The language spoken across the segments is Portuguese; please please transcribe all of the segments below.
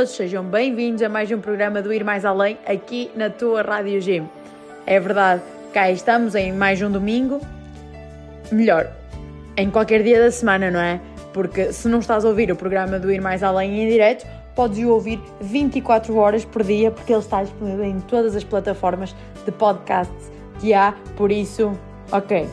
Todos, sejam bem-vindos a mais um programa do Ir Mais Além aqui na tua Rádio Gym. É verdade, cá estamos em mais um domingo, melhor, em qualquer dia da semana, não é? Porque se não estás a ouvir o programa do Ir Mais Além em direto, podes o ouvir 24 horas por dia, porque ele está disponível em todas as plataformas de podcasts que há, por isso, ok.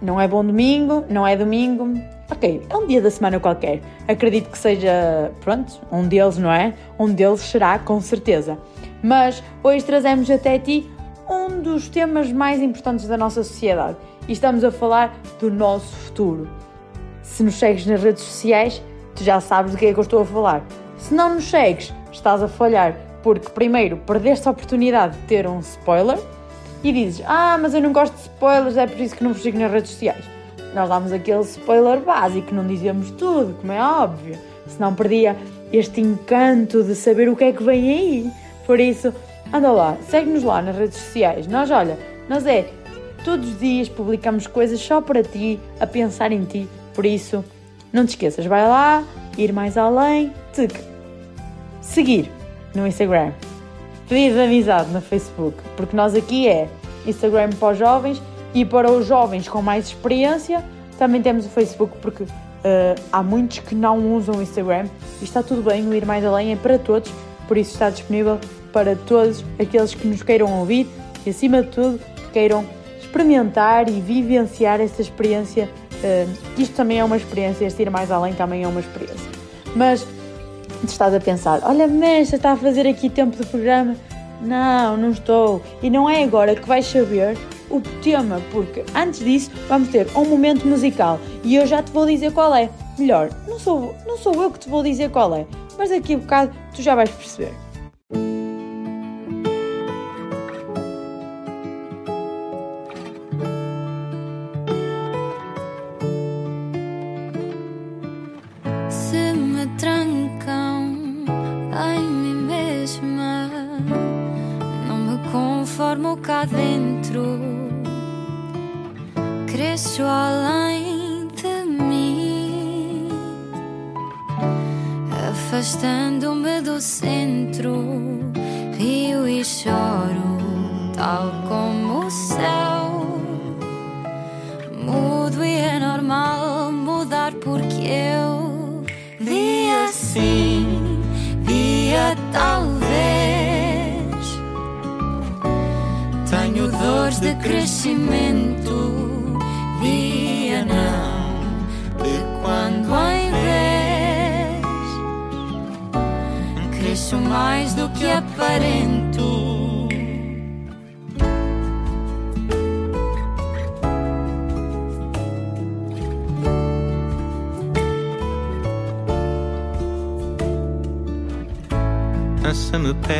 Não é bom domingo, não é domingo, ok, é um dia da semana qualquer. Acredito que seja, pronto, um deles, não é? Um deles será, com certeza. Mas hoje trazemos até ti um dos temas mais importantes da nossa sociedade e estamos a falar do nosso futuro. Se nos segues nas redes sociais, tu já sabes do que é que eu estou a falar. Se não nos segues, estás a falhar, porque primeiro perdeste a oportunidade de ter um spoiler e dizes: Ah, mas eu não gosto de spoilers, é por isso que não vos sigo nas redes sociais. Nós dávamos aquele spoiler básico, não dizíamos tudo, como é óbvio, senão perdia este encanto de saber o que é que vem aí. Por isso, anda lá, segue-nos lá nas redes sociais. Nós, olha, nós é todos os dias publicamos coisas só para ti, a pensar em ti. Por isso, não te esqueças, vai lá, ir mais além, tic. seguir no Instagram, pedir de amizade no Facebook, porque nós aqui é Instagram para os jovens e para os jovens com mais experiência também temos o Facebook, porque uh, há muitos que não usam o Instagram e está tudo bem, o Ir Mais Além é para todos, por isso está disponível para todos aqueles que nos queiram ouvir e, acima de tudo, queiram experimentar e vivenciar esta experiência. Uh, isto também é uma experiência, este Ir Mais Além também é uma experiência. Mas estás a pensar, olha, mestre, está a fazer aqui tempo de programa. Não, não estou. E não é agora que vais saber o tema, porque antes disso vamos ter um momento musical e eu já te vou dizer qual é. Melhor, não sou, não sou eu que te vou dizer qual é, mas daqui a bocado tu já vais perceber.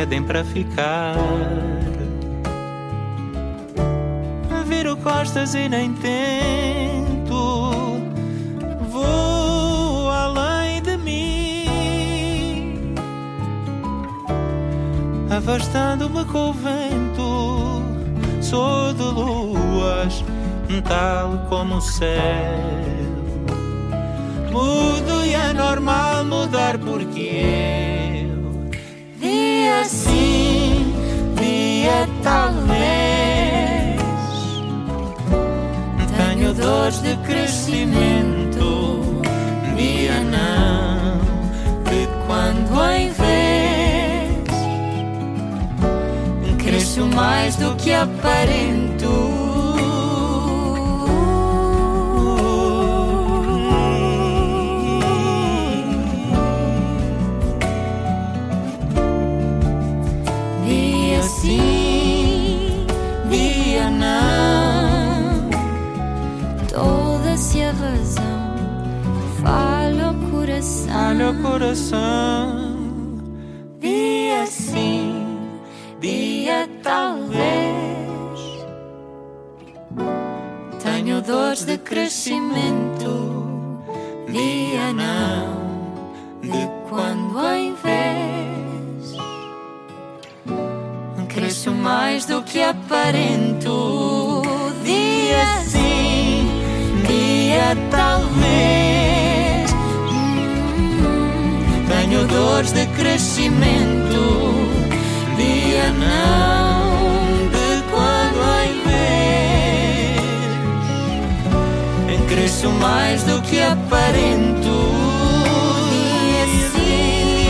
Pedem para ficar, viro costas e nem tento. Vou além de mim, afastando-me com o vento. Sou de luas, tal como o céu. Mudo e é normal mudar porque eu Dores de crescimento, dia não, De quando em vez cresço mais do que aparento. Olha o coração. Dia sim, dia talvez. Tenho dores de crescimento, dia não, de quando em vez cresço mais do que aparento. Dia sim, dia talvez. Dores de crescimento, dia não de quando ai ver. Cresço mais do que aparento. Sim,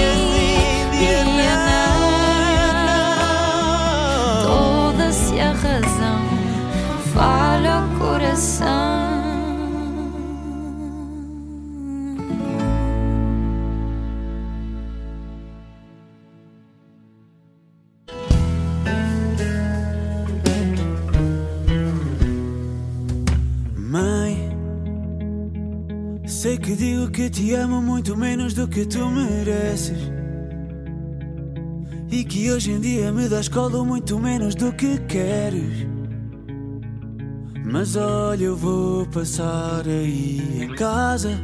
dia não. Toda-se a razão, falha o coração. Sei que digo que te amo muito menos do que tu mereces. E que hoje em dia me das colo muito menos do que queres. Mas olha, eu vou passar aí em casa.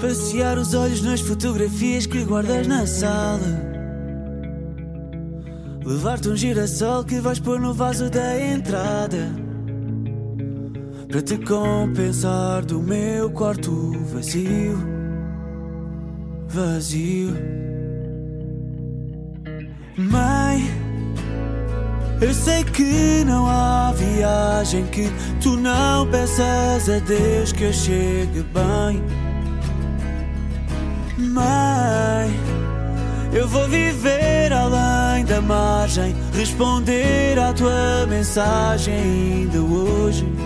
Passear os olhos nas fotografias que guardas na sala. Levar-te um girassol que vais pôr no vaso da entrada. Para te compensar do meu quarto vazio, vazio. Mãe, eu sei que não há viagem que tu não peças a Deus que eu chegue bem. Mãe, eu vou viver além da margem, responder à tua mensagem ainda hoje.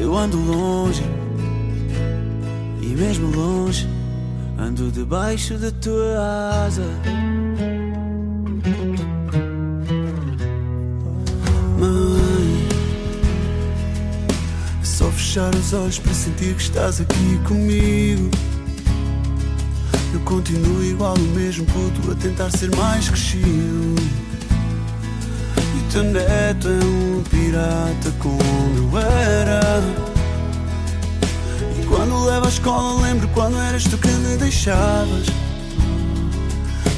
Eu ando longe e mesmo longe ando debaixo da tua asa. Mãe, é só fechar os olhos para sentir que estás aqui comigo. Eu continuo igual o mesmo puto a tentar ser mais crescido. Teu neto é um pirata como eu era. E quando levo à escola, lembro quando eras tu que me deixavas.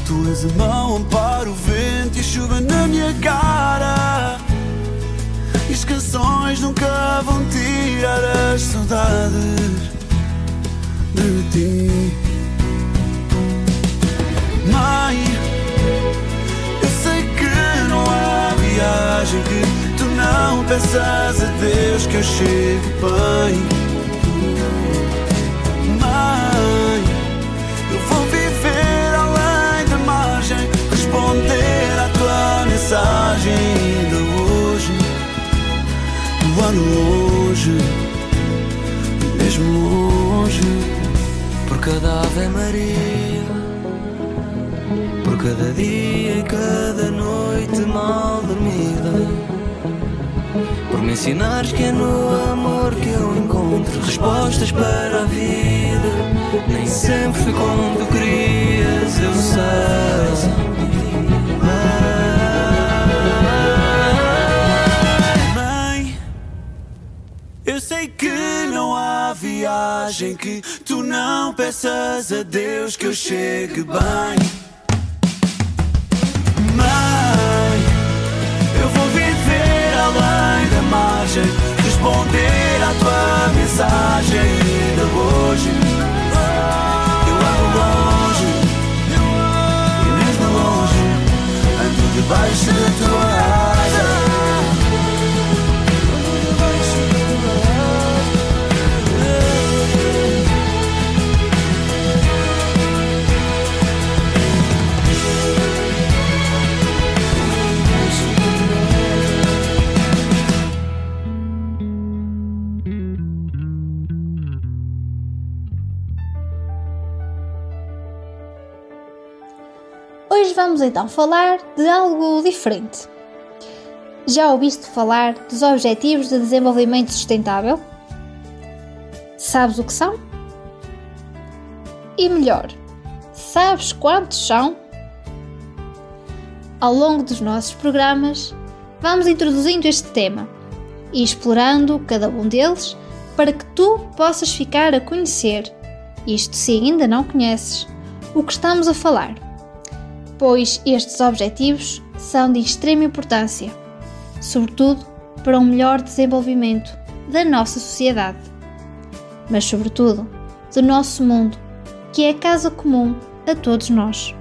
Tu és a mão, amparo o vento e a chuva na minha cara. E as canções nunca vão tirar as saudades de ti. Mãe, viagem que tu não peças a Deus que eu chegue bem. Mãe, eu vou viver além da margem, responder à tua mensagem ainda hoje. Eu ando longe, mesmo longe, por cada Ave Maria, cada dia e cada noite mal dormida. Por me ensinares que é no amor que eu encontro respostas para a vida. Nem sempre foi como tu querias, eu sei. Mãe, eu sei que não há viagem que tu não peças a Deus que eu chegue bem. Da margem, responder à tua mensagem ainda hoje. Eu ando longe, e mesmo longe, ando debaixo da tua Hoje vamos então falar de algo diferente. Já ouviste falar dos Objetivos de Desenvolvimento Sustentável? Sabes o que são? E melhor, sabes quantos são? Ao longo dos nossos programas, vamos introduzindo este tema e explorando cada um deles para que tu possas ficar a conhecer, isto se ainda não conheces, o que estamos a falar pois estes objetivos são de extrema importância, sobretudo para um melhor desenvolvimento da nossa sociedade, mas sobretudo do nosso mundo, que é a casa comum a todos nós.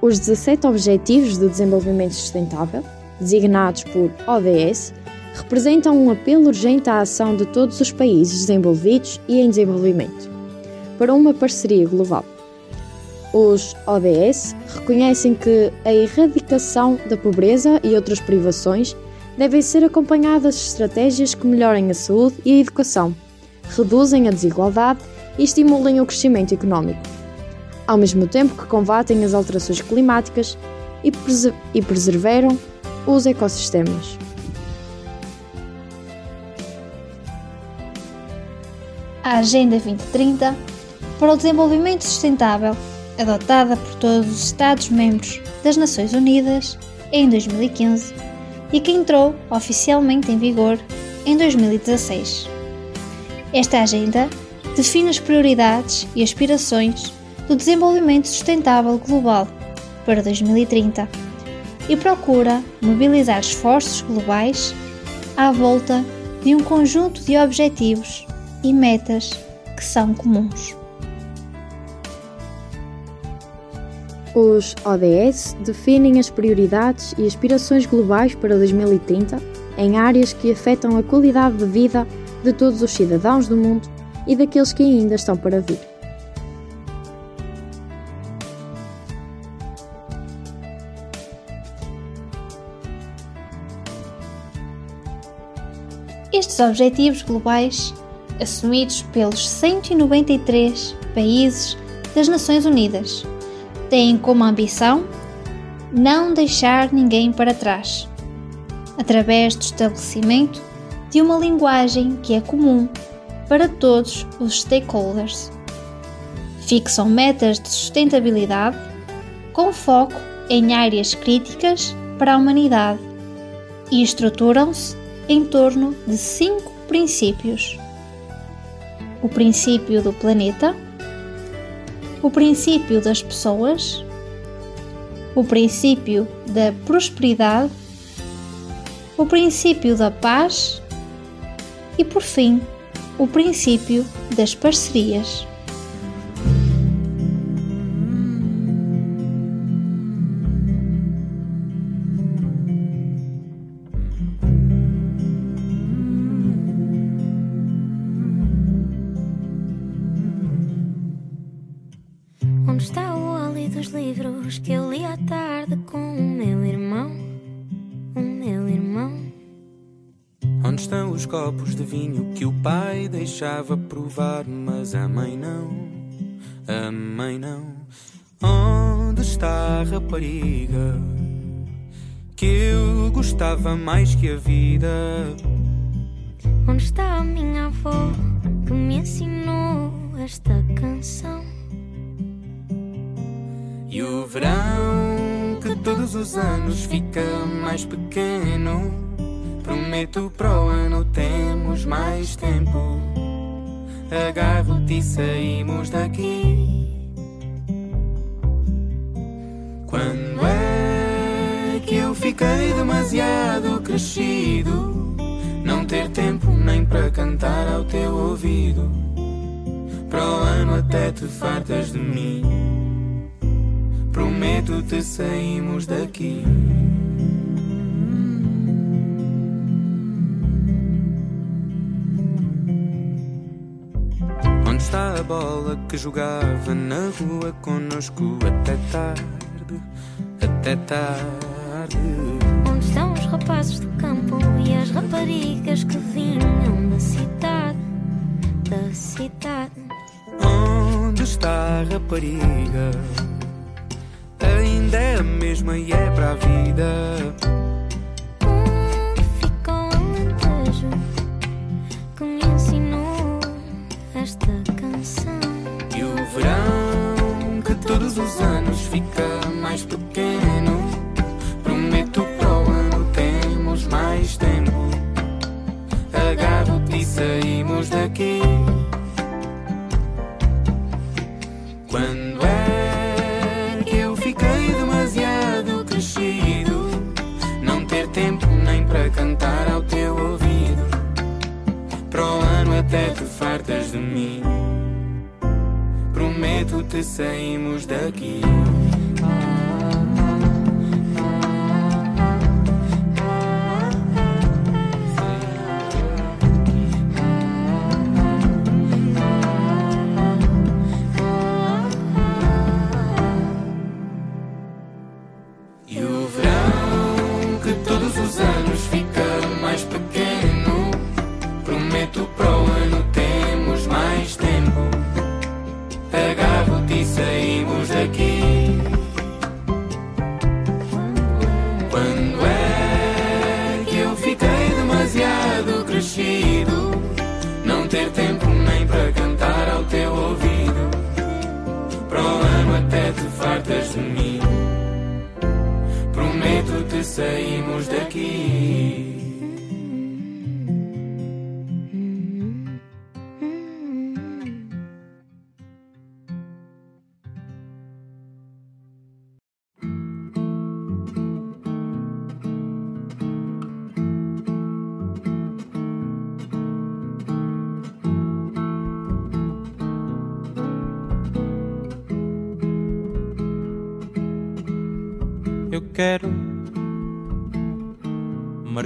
Os 17 Objetivos do Desenvolvimento Sustentável, designados por ODS, representam um apelo urgente à ação de todos os países desenvolvidos e em desenvolvimento, para uma parceria global. Os ODS reconhecem que a erradicação da pobreza e outras privações devem ser acompanhadas de estratégias que melhorem a saúde e a educação, reduzem a desigualdade e estimulem o crescimento económico, ao mesmo tempo que combatem as alterações climáticas e, preser e os ecossistemas. A Agenda 2030 para o Desenvolvimento Sustentável, adotada por todos os Estados-membros das Nações Unidas em 2015 e que entrou oficialmente em vigor em 2016. Esta agenda define as prioridades e aspirações do desenvolvimento sustentável global para 2030 e procura mobilizar esforços globais à volta de um conjunto de objetivos e metas que são comuns. Os ODS definem as prioridades e aspirações globais para 2030 em áreas que afetam a qualidade de vida de todos os cidadãos do mundo e daqueles que ainda estão para vir. Estes objetivos globais, assumidos pelos 193 países das Nações Unidas, têm como ambição não deixar ninguém para trás, através do estabelecimento de uma linguagem que é comum para todos os stakeholders. Fixam metas de sustentabilidade com foco em áreas críticas para a humanidade e estruturam-se em torno de cinco princípios: o princípio do planeta o princípio das pessoas, o princípio da prosperidade, o princípio da paz e, por fim, o princípio das parcerias. Deixava provar, mas a mãe não? A mãe não. Onde está a rapariga que eu gostava mais que a vida? Onde está a minha avó que me ensinou esta canção? E o verão que todos os anos fica mais pequeno. Prometo para o ano temos mais tempo. Agarro-te e saímos daqui. Quando é que eu fiquei demasiado crescido? Não ter tempo nem para cantar ao teu ouvido. Para o ano até te fartas de mim. Prometo-te saímos daqui. A bola que jogava na rua conosco até tarde? Até tarde. Onde estão os rapazes do campo e as raparigas que vinham da cidade? Da cidade. Onde está a rapariga? Ainda é a mesma e é para a vida. Onde fica o alentejo que me ensinou esta todos os anos fica mais pequeno. Prometo para o ano temos mais tempo. Agarro-te e saímos daqui. Quando é que eu fiquei demasiado crescido? Não ter tempo nem para cantar ao teu ouvido. Para o ano até te te saímos daqui.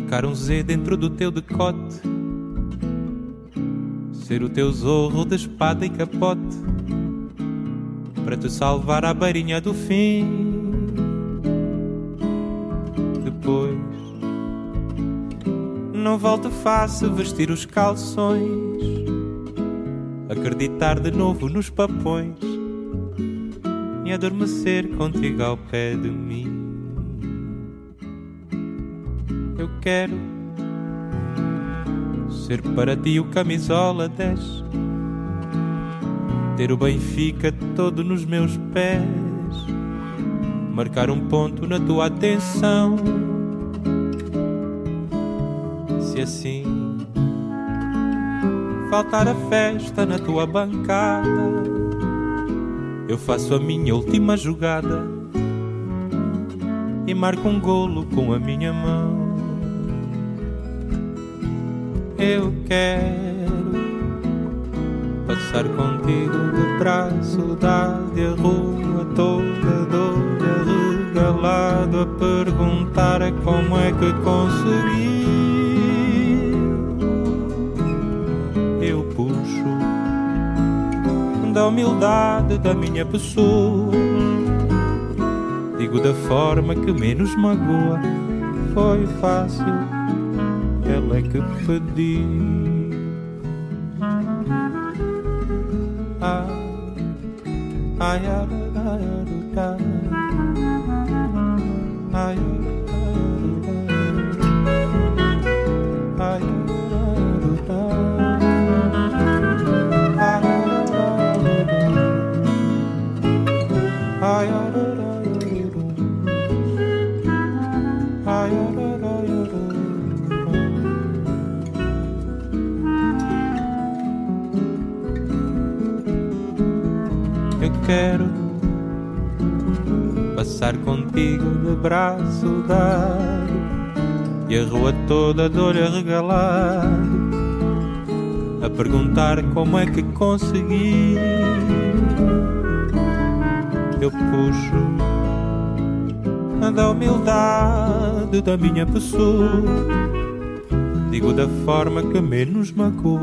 Marcar um Z dentro do teu decote, ser o teu zorro de espada e capote, para te salvar à beirinha do fim. Depois, não volto fácil vestir os calções, acreditar de novo nos papões e adormecer contigo ao pé de mim. Quero ser para ti o camisola 10, ter o Benfica todo nos meus pés, marcar um ponto na tua atenção. Se assim faltar a festa na tua bancada eu faço a minha última jogada e marco um golo com a minha mão. Eu quero passar contigo de braço dado a rua toda dor arregalado a perguntar como é que consegui. Eu puxo da humildade da minha pessoa. Digo da forma que menos magoa. Foi fácil, ela é que pedi. Ah, ai, ai, ai, e a rua toda de olho arregalado a perguntar como é que consegui. Eu puxo da humildade da minha pessoa. Digo da forma que menos magoa.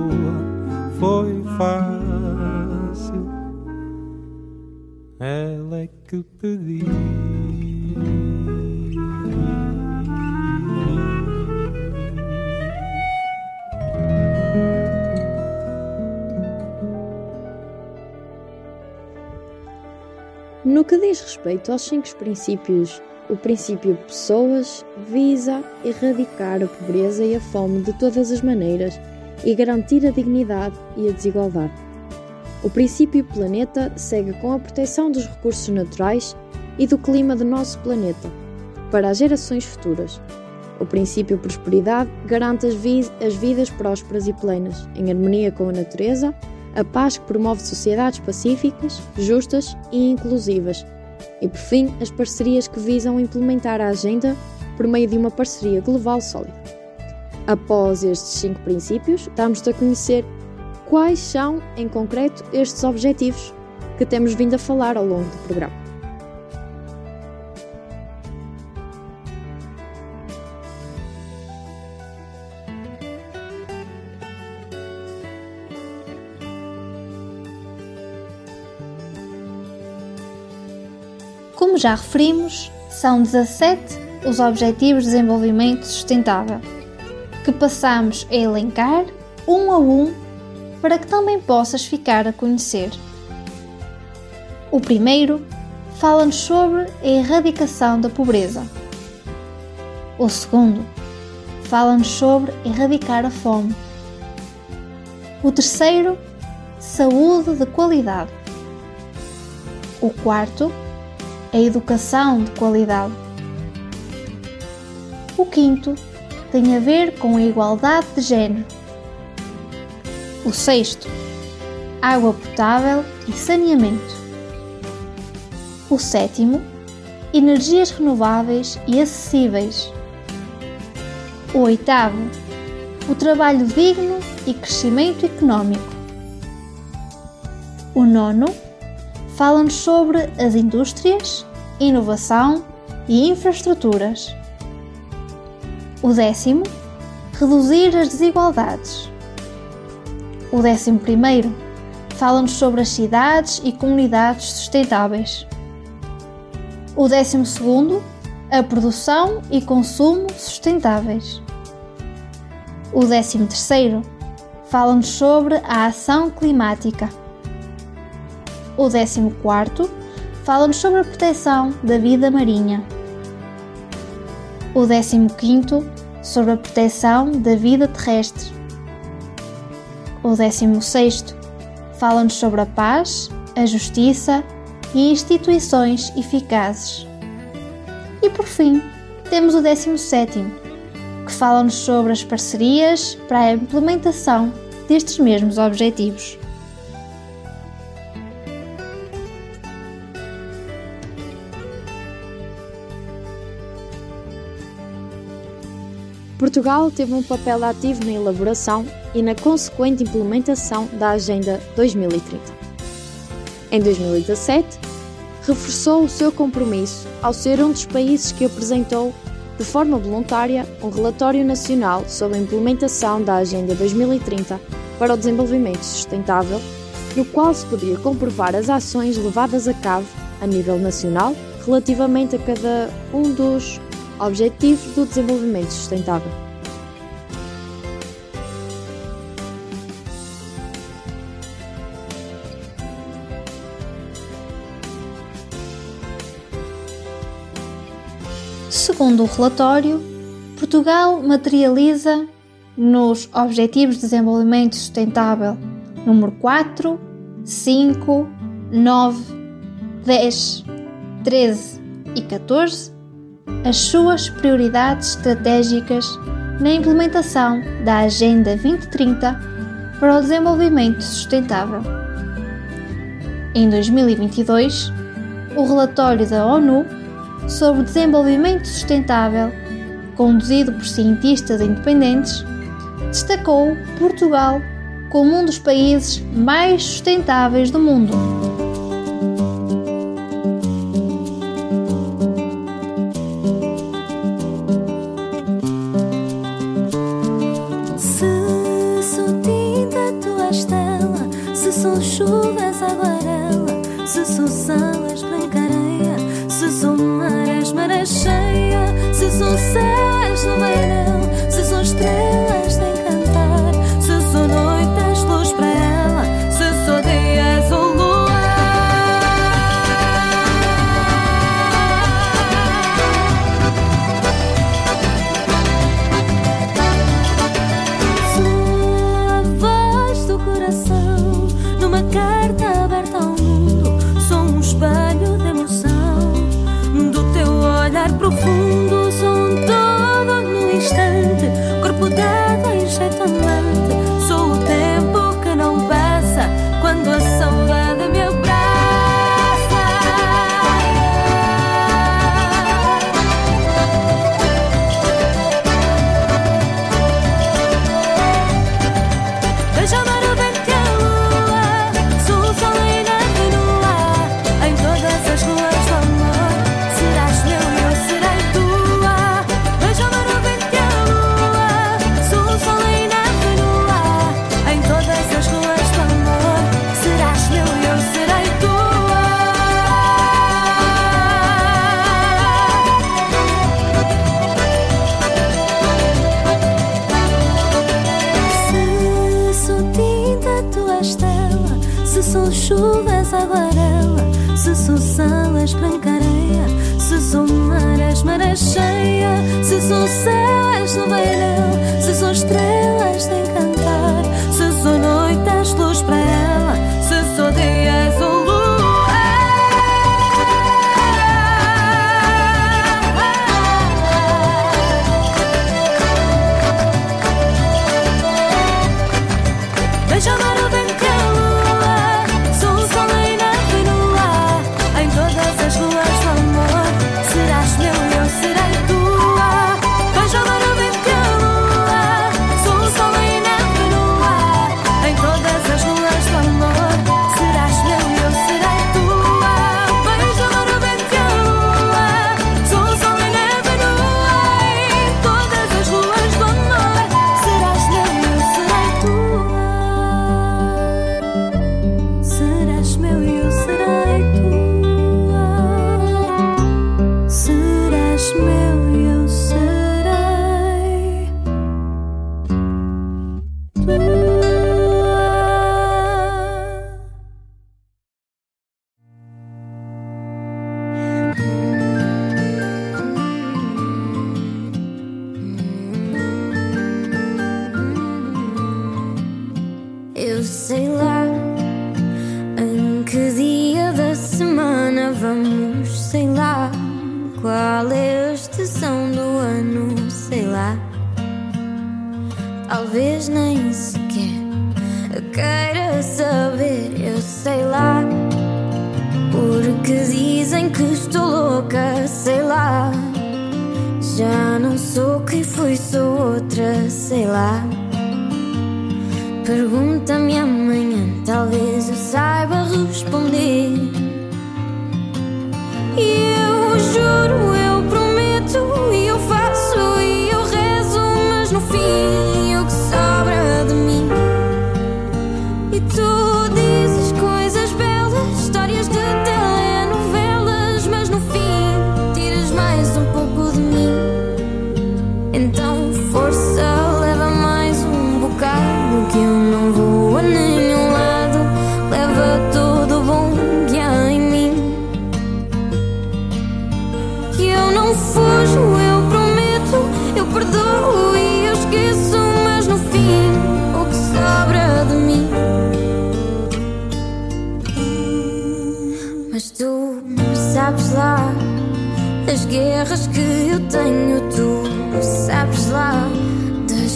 Foi fácil. Ela é que pedi. No que diz respeito aos cinco princípios, o princípio Pessoas visa erradicar a pobreza e a fome de todas as maneiras e garantir a dignidade e a desigualdade. O princípio Planeta segue com a proteção dos recursos naturais e do clima do nosso planeta para as gerações futuras. O princípio Prosperidade garante as, vi as vidas prósperas e plenas, em harmonia com a natureza, a paz que promove sociedades pacíficas, justas e inclusivas. E por fim, as parcerias que visam implementar a agenda por meio de uma parceria global sólida. Após estes cinco princípios, damos-te a conhecer quais são, em concreto, estes objetivos. que temos vindo a falar ao longo do programa. Já referimos, são 17 os Objetivos de Desenvolvimento Sustentável, que passamos a elencar um a um para que também possas ficar a conhecer. O primeiro fala-nos sobre a erradicação da pobreza. O segundo fala-nos sobre erradicar a fome. O terceiro, saúde de qualidade. O quarto, a educação de qualidade. O quinto tem a ver com a igualdade de género. O sexto, água potável e saneamento. O sétimo, energias renováveis e acessíveis. O oitavo, o trabalho digno e crescimento económico. O nono, fala-nos sobre as indústrias, inovação e infraestruturas. O décimo, reduzir as desigualdades. O décimo primeiro, fala-nos sobre as cidades e comunidades sustentáveis. O décimo segundo, a produção e consumo sustentáveis. O décimo terceiro, fala-nos sobre a ação climática. O 14 fala-nos sobre a proteção da vida marinha. O 15 sobre a proteção da vida terrestre. O 16 fala-nos sobre a paz, a justiça e instituições eficazes. E por fim, temos o 17 que fala-nos sobre as parcerias para a implementação destes mesmos objetivos. Portugal teve um papel ativo na elaboração e na consequente implementação da Agenda 2030. Em 2017, reforçou o seu compromisso ao ser um dos países que apresentou, de forma voluntária, um relatório nacional sobre a implementação da Agenda 2030 para o Desenvolvimento Sustentável, no qual se podia comprovar as ações levadas a cabo a nível nacional relativamente a cada um dos Objetivos do Desenvolvimento Sustentável. Segundo o relatório, Portugal materializa nos Objetivos de Desenvolvimento Sustentável número 4, 5, 9, 10, 13 e 14 as suas prioridades estratégicas na implementação da Agenda 2030 para o Desenvolvimento Sustentável. Em 2022, o relatório da ONU sobre Desenvolvimento Sustentável, conduzido por cientistas independentes, destacou Portugal como um dos países mais sustentáveis do mundo.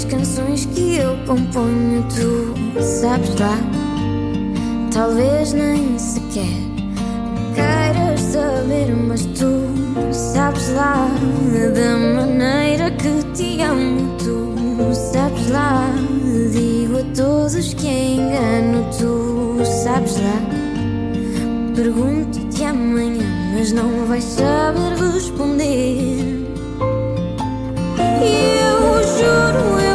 canções que eu componho, tu sabes lá. Talvez nem sequer queiras saber, mas tu sabes lá. Da maneira que te amo, tu sabes lá. Digo a todos que engano, tu sabes lá. Pergunto-te amanhã, mas não vais saber responder. E eu juro. win.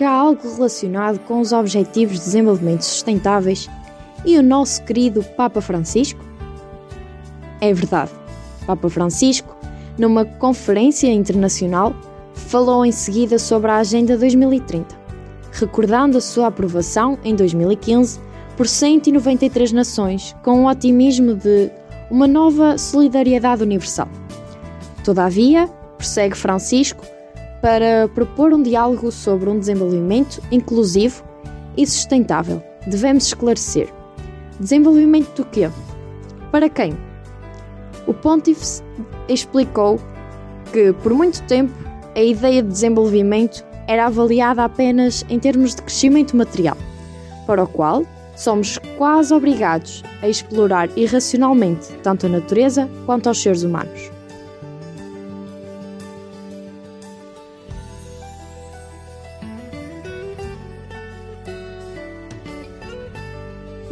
que há algo relacionado com os Objetivos de Desenvolvimento Sustentáveis e o nosso querido Papa Francisco? É verdade, Papa Francisco, numa conferência internacional, falou em seguida sobre a Agenda 2030, recordando a sua aprovação em 2015 por 193 nações, com o otimismo de uma nova solidariedade universal. Todavia, prossegue Francisco, para propor um diálogo sobre um desenvolvimento inclusivo e sustentável, devemos esclarecer. Desenvolvimento do quê? Para quem? O Pontífice explicou que, por muito tempo, a ideia de desenvolvimento era avaliada apenas em termos de crescimento material, para o qual somos quase obrigados a explorar irracionalmente tanto a natureza quanto aos seres humanos.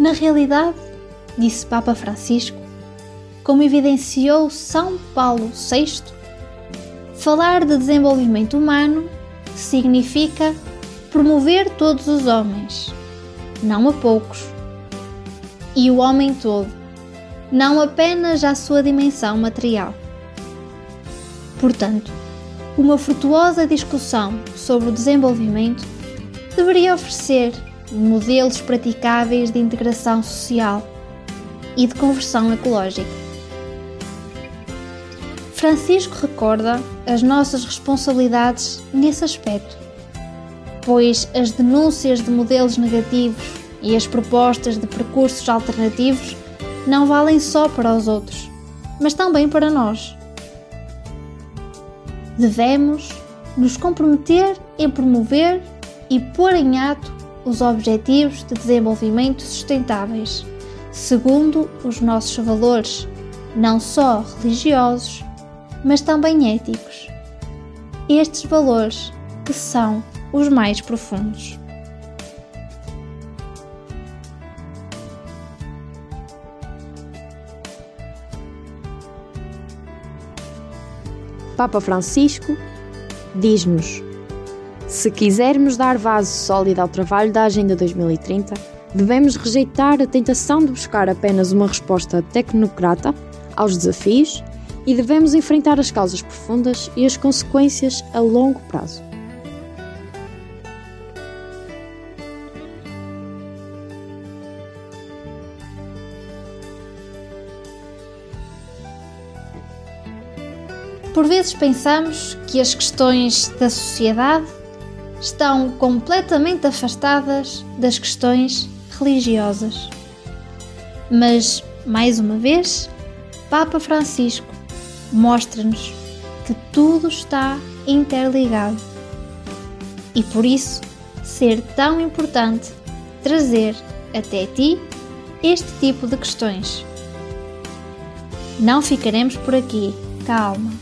Na realidade, disse Papa Francisco, como evidenciou São Paulo VI, falar de desenvolvimento humano significa promover todos os homens, não a poucos, e o homem todo, não apenas a sua dimensão material. Portanto, uma frutuosa discussão sobre o desenvolvimento deveria oferecer modelos praticáveis de integração social e de conversão ecológica. Francisco recorda as nossas responsabilidades nesse aspecto, pois as denúncias de modelos negativos e as propostas de percursos alternativos não valem só para os outros, mas também para nós. Devemos nos comprometer em promover e pôr em ato os Objetivos de Desenvolvimento Sustentáveis, segundo os nossos valores, não só religiosos, mas também éticos. Estes valores que são os mais profundos. Papa Francisco diz-nos: se quisermos dar base sólida ao trabalho da Agenda 2030, devemos rejeitar a tentação de buscar apenas uma resposta tecnocrata aos desafios e devemos enfrentar as causas profundas e as consequências a longo prazo. Por vezes pensamos que as questões da sociedade estão completamente afastadas das questões religiosas. Mas, mais uma vez, Papa Francisco mostra-nos que tudo está interligado e por isso ser tão importante trazer até ti este tipo de questões. Não ficaremos por aqui, calma.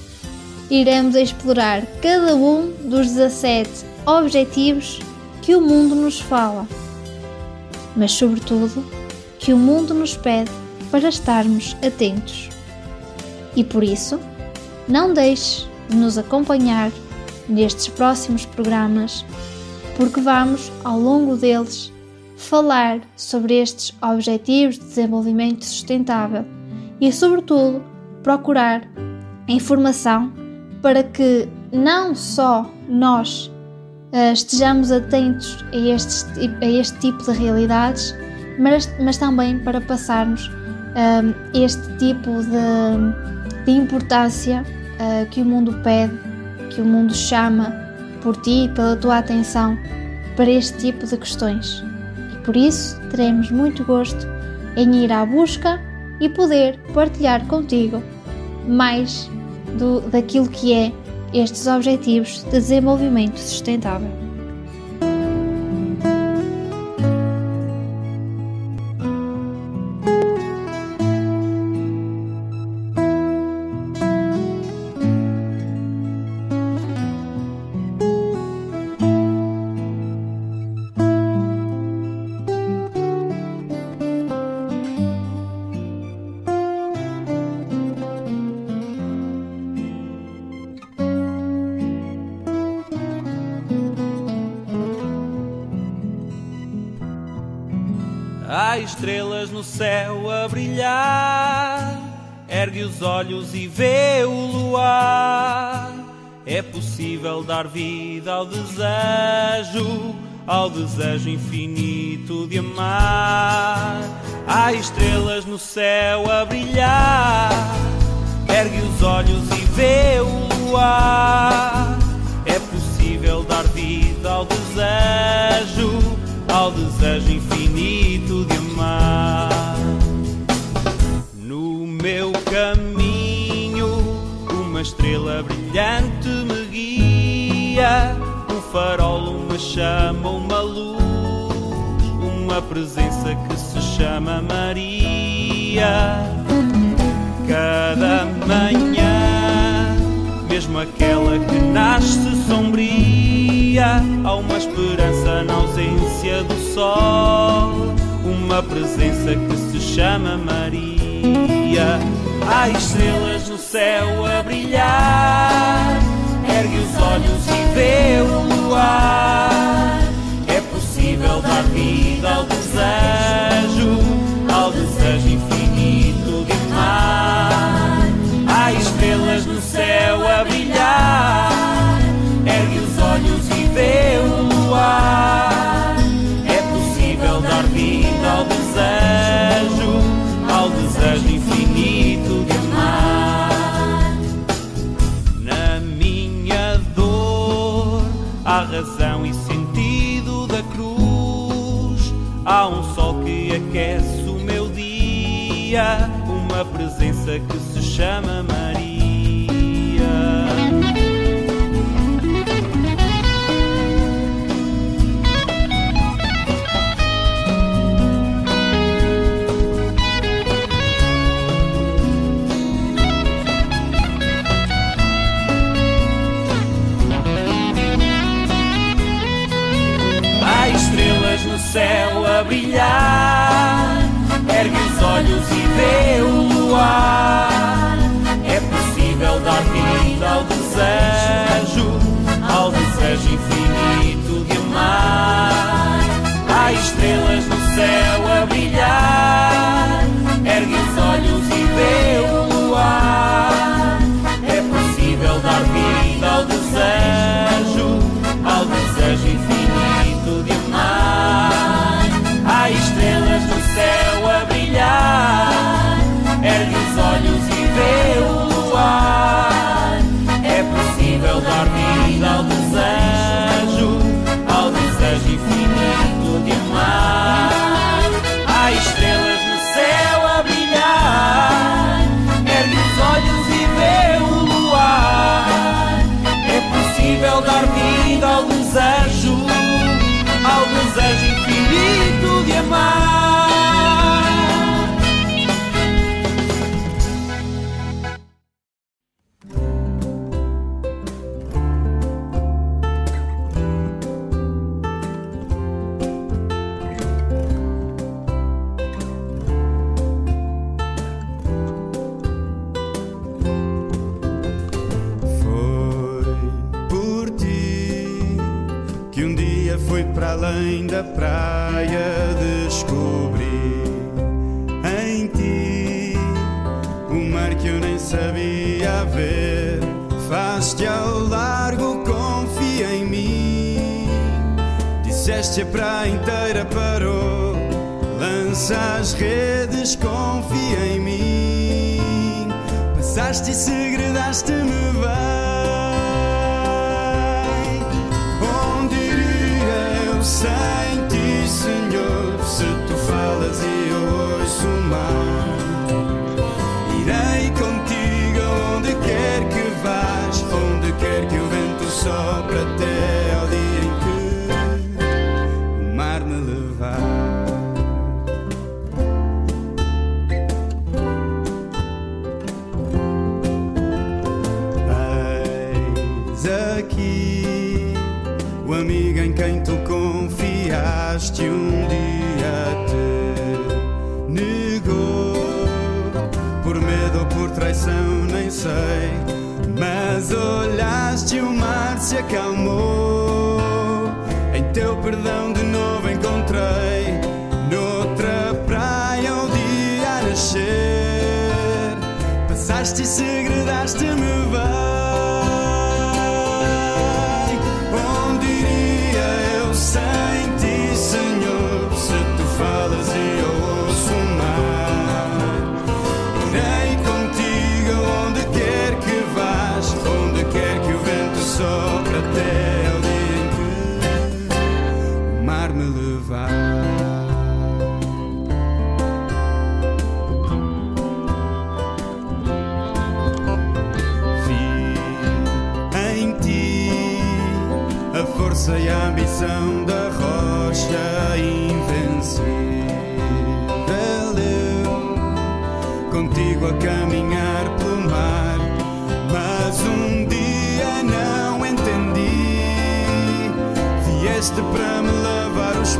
Iremos explorar cada um dos 17 objetivos que o mundo nos fala, mas, sobretudo, que o mundo nos pede para estarmos atentos. E por isso, não deixe de nos acompanhar nestes próximos programas, porque vamos, ao longo deles, falar sobre estes Objetivos de Desenvolvimento Sustentável e, sobretudo, procurar informação para que não só nós uh, estejamos atentos a, estes, a este tipo de realidades, mas, mas também para passarmos uh, este tipo de, de importância uh, que o mundo pede, que o mundo chama por ti, pela tua atenção para este tipo de questões. E por isso teremos muito gosto em ir à busca e poder partilhar contigo mais do, daquilo que é estes Objetivos de Desenvolvimento Sustentável. Os olhos e vê o luar. É possível dar vida ao desejo, ao desejo infinito de amar. Há estrelas no céu a brilhar. Ergue os olhos e vê o luar. É possível dar vida ao desejo, ao desejo infinito estrela brilhante me guia. Um farol, uma chama, uma luz, uma presença que se chama Maria. Cada manhã, mesmo aquela que nasce sombria, há uma esperança na ausência do sol, uma presença que se chama Maria. Há estrelas no céu a brilhar, ergue os olhos e vê o luar. É possível dar vida ao desejo, ao desejo infinito de amar. Há estrelas no céu a brilhar, ergue os olhos e vê o luar. Chama Maria. Há estrelas no céu a brilhar. Ergue os olhos e vê o luar. Desejo infinito de amar. Há estrelas no céu Disseste a praia inteira parou. Lança as redes, confia em mim. Passaste e segredaste-me bem. Onde iria eu sem ti, Senhor? Se tu falas e eu ouço o mar. Irei contigo onde quer que vás, onde quer que o vento sopre até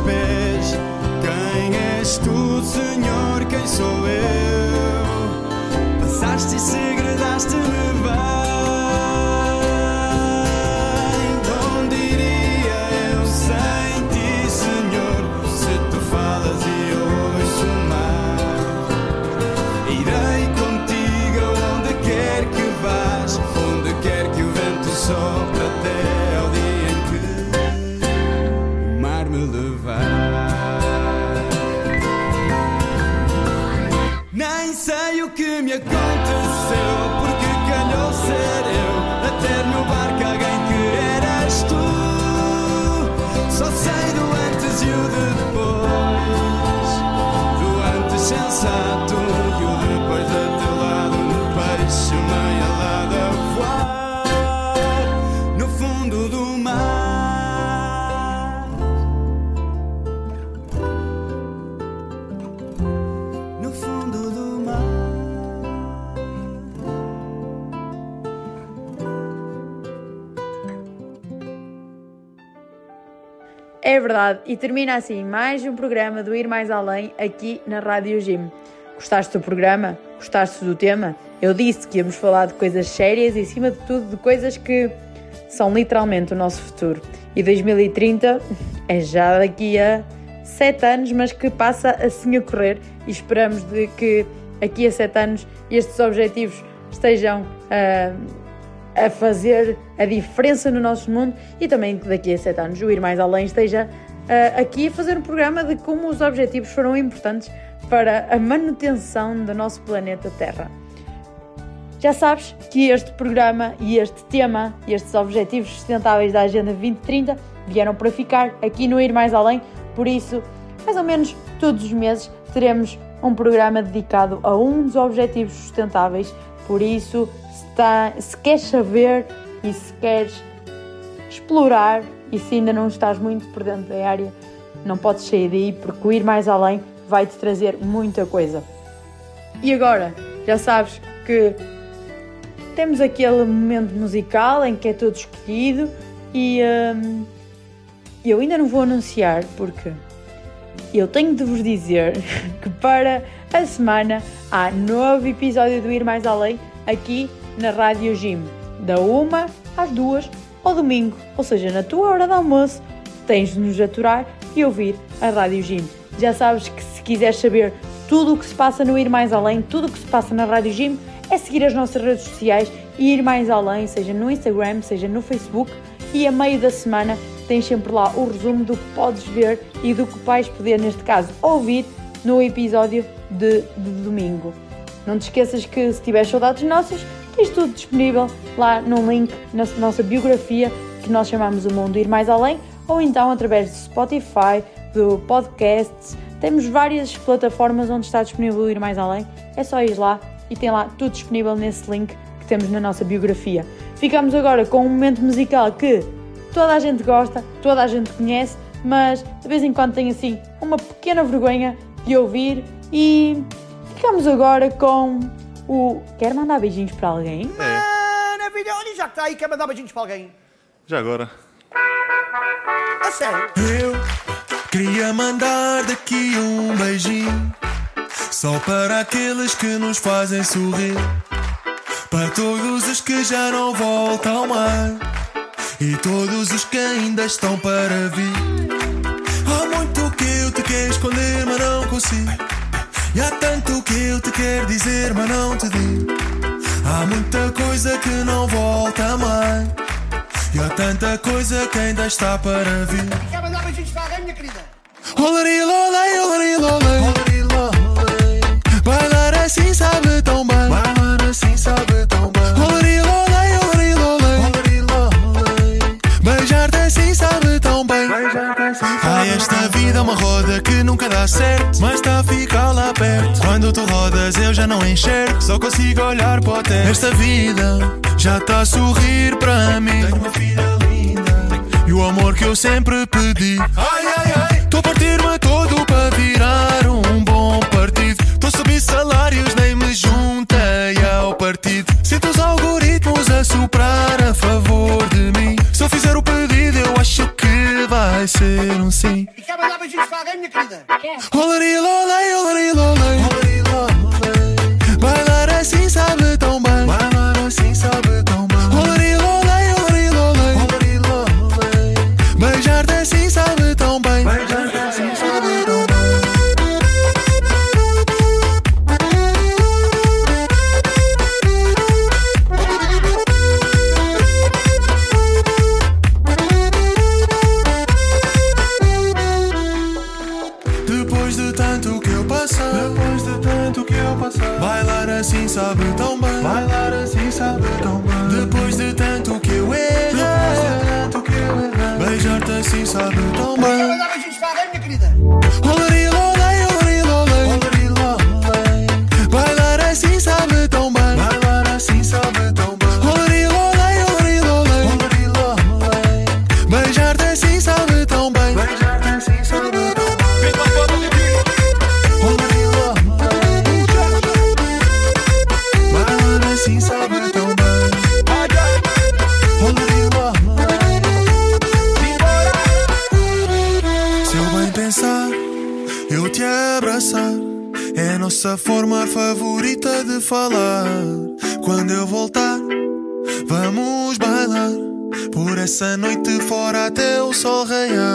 pés. Quem és tu, Senhor? Quem sou eu? Passaste e segredaste-me bem. Onde iria eu sem ti, Senhor? Se tu falas e eu ouço mar, irei contigo onde quer que vás, onde quer que o vento sopre verdade, e termina assim mais um programa do Ir Mais Além aqui na Rádio Gym. Gostaste do programa? Gostaste do tema? Eu disse que íamos falar de coisas sérias e, acima de tudo, de coisas que são literalmente o nosso futuro. E 2030 é já daqui a sete anos, mas que passa assim a correr e esperamos de que aqui a sete anos estes objetivos estejam ah, a fazer a diferença no nosso mundo e também que daqui a sete anos o Ir Mais Além esteja ah, aqui a fazer um programa de como os objetivos foram importantes para a manutenção do nosso planeta Terra. Já sabes que este programa e este tema estes objetivos sustentáveis da Agenda 2030 vieram para ficar aqui no Ir Mais Além, por isso, mais ou menos todos os meses teremos um programa dedicado a um dos objetivos sustentáveis. Por isso, se, tá- se queres saber e se queres explorar e se ainda não estás muito por dentro da área, não podes sair daí porque Ir Mais Além vai-te trazer muita coisa. E agora, já sabes que temos aquele momento musical em que é todo escolhido e hum, eu ainda não vou anunciar porque eu tenho de vos dizer que para a semana há novo episódio do Ir Mais Além aqui na Rádio Gym, da 1 às 2 ao domingo, ou seja, na tua hora de almoço, tens de nos aturar e ouvir a Rádio Gym. Já sabes que se quiseres saber tudo o que se passa no Ir Mais Além, tudo o que se passa na Rádio Gym, é seguir as nossas redes sociais e ir mais além, seja no Instagram, seja no Facebook, e a meio da semana tens sempre lá o resumo do que podes ver e do que vais poder, neste caso, ouvir no episódio de, de domingo. Não te esqueças que se tiveres saudades nossas, tens tudo disponível lá num link na nossa biografia que nós chamamos O Mundo Ir Mais Além, ou então através do Spotify, do podcast. Temos várias plataformas onde está disponível o Ir Mais Além. É só ir lá e tem lá tudo disponível nesse link que temos na nossa biografia. Ficamos agora com um momento musical que toda a gente gosta, toda a gente conhece, mas de vez em quando tem assim uma pequena vergonha de ouvir e ficamos agora com o Quer mandar beijinhos para alguém? Ana, filha, olha, já está aí, quer mandar beijinhos para alguém? Já agora. A sério? Eu queria mandar daqui um beijinho Só para aqueles que nos fazem sorrir Para todos os que já não voltam mais E todos os que ainda estão para vir Há muito que eu te quero esconder, mas não consigo E há tanto que eu te quero dizer, mas não te digo Há muita coisa que não volta mais. E há tanta coisa que ainda está para vir. Quer mandar beijinhos para alguém, minha querida? Bailar assim sabe uma roda que nunca dá certo. Mas está a ficar lá perto. Quando tu rodas, eu já não enxergo. Só consigo olhar para o teto. Esta vida já está a sorrir para mim. Tenho uma filha linda. E o amor que eu sempre pedi. Ai, ai, ai. Tô a partir-me todo para virar um bom partido. Tô a subir salários, nem me juntei ao partido. Sinto os algoritmos a soprar a favor de mim. Vai ser um sim. E quer mandar beijinhos para alguém, minha querida? Olari, lolei, olari, lolei. Bailar assim sabe tão bem. Bailar assim sabe tão bem. Olari, lolei, falar. Quando eu voltar, vamos bailar. Por essa noite fora até o sol raiar.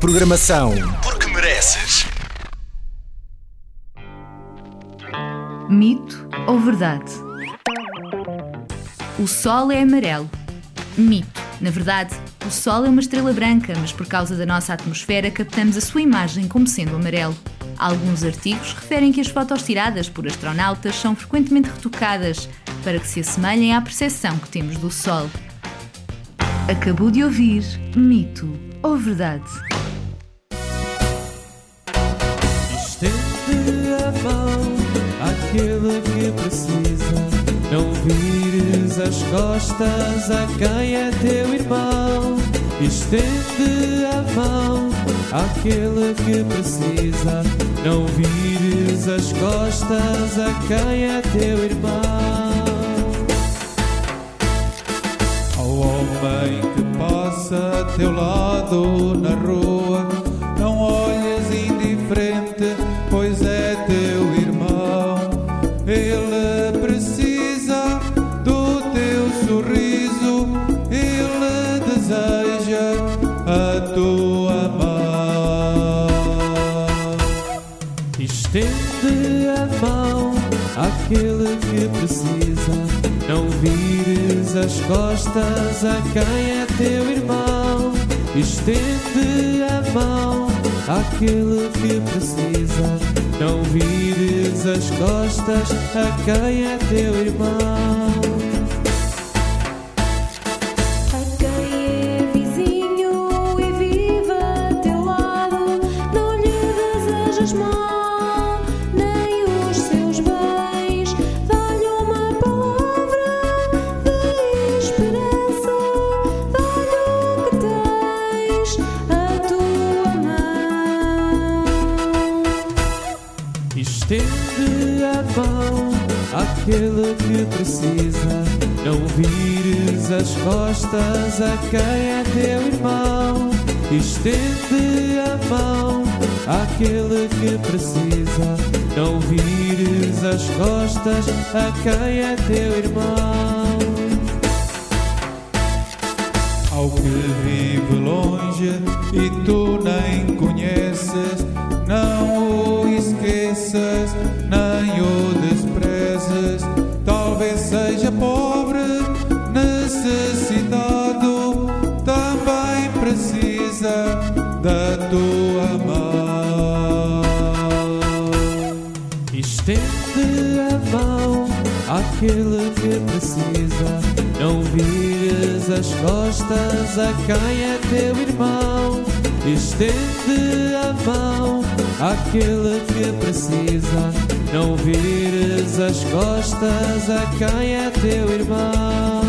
Programação. Porque mereces. Mito ou verdade? O Sol é amarelo. Mito. Na verdade, o Sol é uma estrela branca, mas por causa da nossa atmosfera captamos a sua imagem como sendo amarelo. Alguns artigos referem que as fotos tiradas por astronautas são frequentemente retocadas para que se assemelhem à percepção que temos do Sol. Acabou de ouvir Mito ou Verdade? Àquele que precisa. Não vires as costas a quem é teu irmão. Estende a mão àquele que precisa. Não vires as costas a quem é teu irmão. Ao homem que passa a teu lado na rua, não olhes precisa. Não vires as costas a quem é teu irmão. Estende a mão àquele que precisa. Não vires as costas a quem é teu irmão. As costas a quem é teu irmão. Estende a mão àquele que precisa. Não vires as costas a quem é teu irmão. Ao que vive longe e tu nem conheces, não o esqueças, nem o desprezes. Talvez seja pobre, àquele que precisa. Não vires as costas a quem é teu irmão. Estende a mão àquele que precisa. Não vires as costas a quem é teu irmão.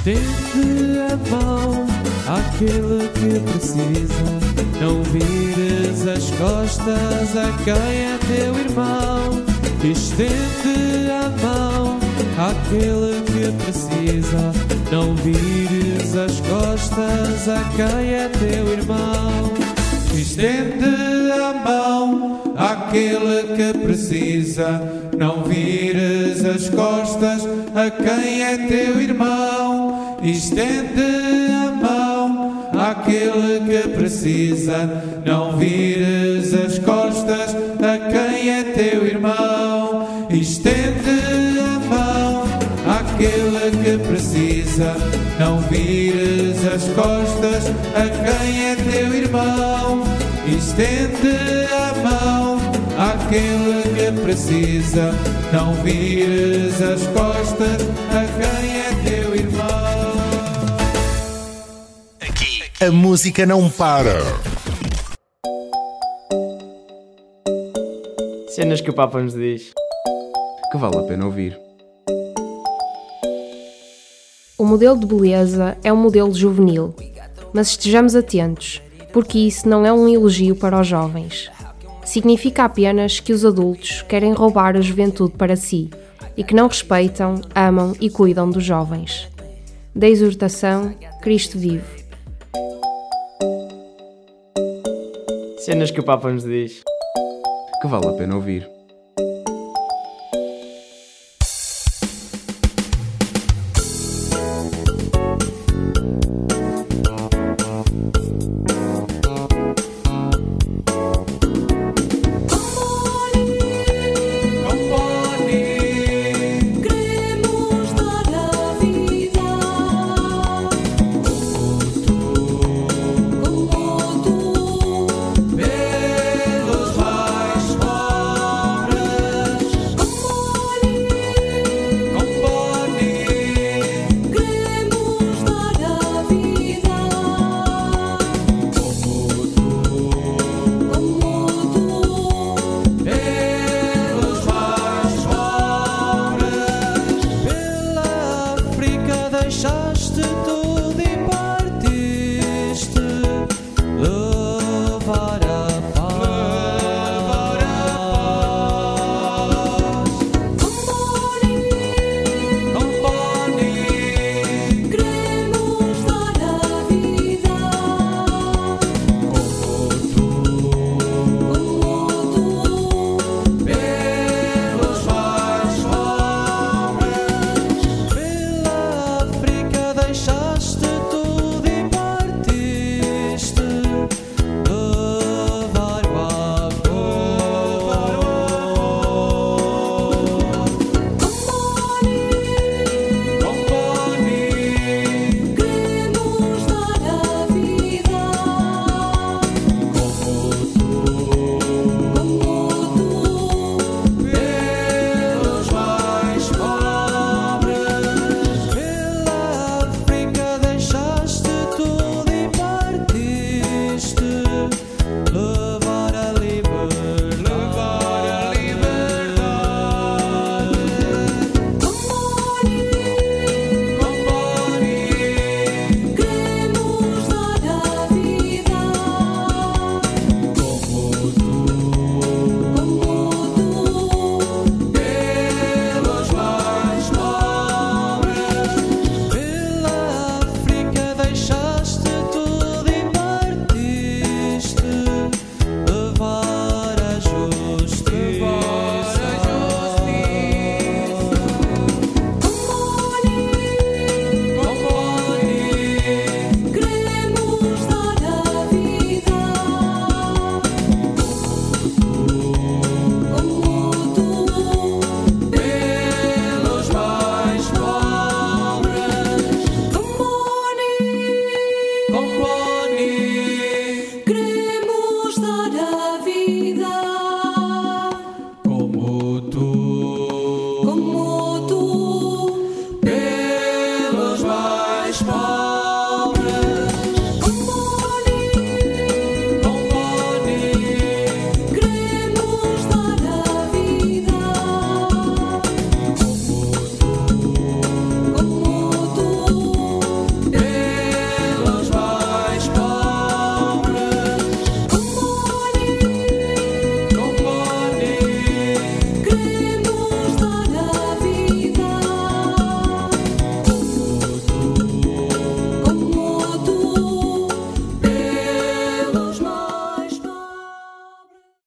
Estende a mão àquele que precisa. Não vires as costas a quem é teu irmão. Estende a mão àquele que precisa. Não vires as costas a quem é teu irmão. Estende a mão àquele que precisa. Não vires as costas a quem é teu irmão. Estende a mão àquele que precisa. Não vires as costas a quem é teu irmão. Estende a mão àquele que precisa. Não vires as costas a quem é teu irmão. Estende a mão àquele que precisa. Não vires as costas a A música não para. Cenas que o Papa nos diz que vale a pena ouvir. O modelo de beleza é um modelo juvenil, mas estejamos atentos, porque isso não é um elogio para os jovens. Significa apenas que os adultos querem roubar a juventude para si e que não respeitam, amam e cuidam dos jovens. Da exortação, Cristo vive. Cenas que o Papa nos diz que vale a pena ouvir.